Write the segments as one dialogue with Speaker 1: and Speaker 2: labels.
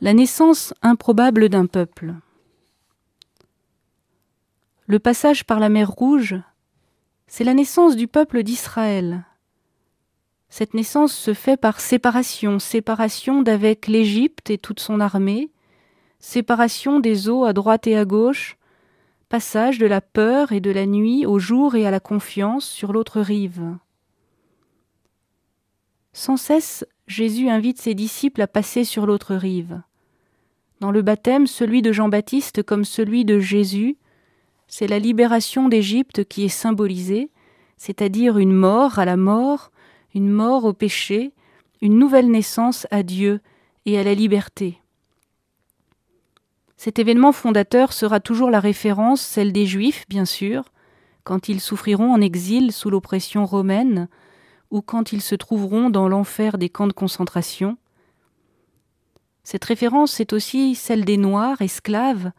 Speaker 1: La naissance improbable d'un peuple. Le passage par la mer Rouge, c'est la naissance du peuple d'Israël. Cette naissance se fait par séparation, séparation d'avec l'Égypte et toute son armée, séparation des eaux à droite et à gauche, passage de la peur et de la nuit au jour et à la confiance sur l'autre rive. Sans cesse, Jésus invite ses disciples à passer sur l'autre rive. Dans le baptême, celui de Jean-Baptiste comme celui de Jésus, c'est la libération d'Égypte qui est symbolisée, c'est-à-dire une mort à la mort, une mort au péché, une nouvelle naissance à Dieu et à la liberté. Cet événement fondateur sera toujours la référence, celle des Juifs, bien sûr, quand ils souffriront en exil sous l'oppression romaine, ou quand ils se trouveront dans l'enfer des camps de concentration. Cette référence est aussi celle des Noirs, esclaves,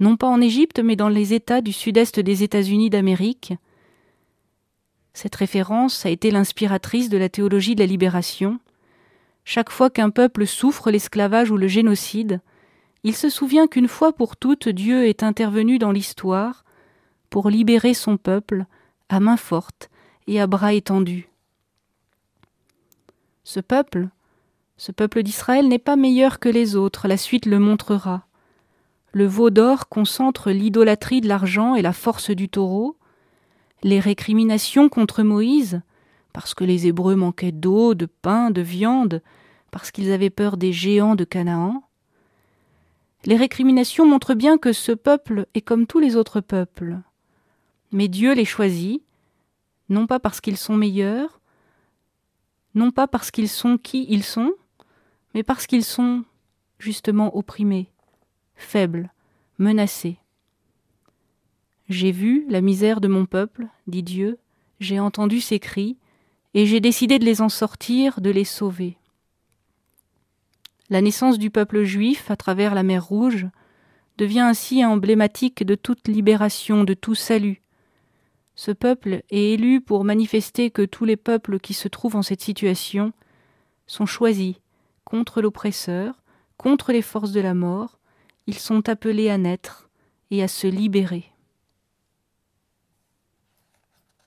Speaker 1: non pas en Égypte, mais dans les États du sud-est des États-Unis d'Amérique. Cette référence a été l'inspiratrice de la théologie de la libération. Chaque fois qu'un peuple souffre l'esclavage ou le génocide, il se souvient qu'une fois pour toutes Dieu est intervenu dans l'histoire pour libérer son peuple à main forte et à bras étendus. Ce peuple, ce peuple d'Israël n'est pas meilleur que les autres, la suite le montrera. Le veau d'or concentre l'idolâtrie de l'argent et la force du taureau, les récriminations contre Moïse, parce que les Hébreux manquaient d'eau, de pain, de viande, parce qu'ils avaient peur des géants de Canaan. Les récriminations montrent bien que ce peuple est comme tous les autres peuples. Mais Dieu les choisit, non pas parce qu'ils sont meilleurs, non pas parce qu'ils sont qui ils sont, mais parce qu'ils sont justement opprimés, faibles, menacés. J'ai vu la misère de mon peuple, dit Dieu, j'ai entendu ses cris, et j'ai décidé de les en sortir, de les sauver. La naissance du peuple juif à travers la mer Rouge devient ainsi emblématique de toute libération, de tout salut, ce peuple est élu pour manifester que tous les peuples qui se trouvent en cette situation sont choisis contre l'oppresseur, contre les forces de la mort, ils sont appelés à naître et à se libérer.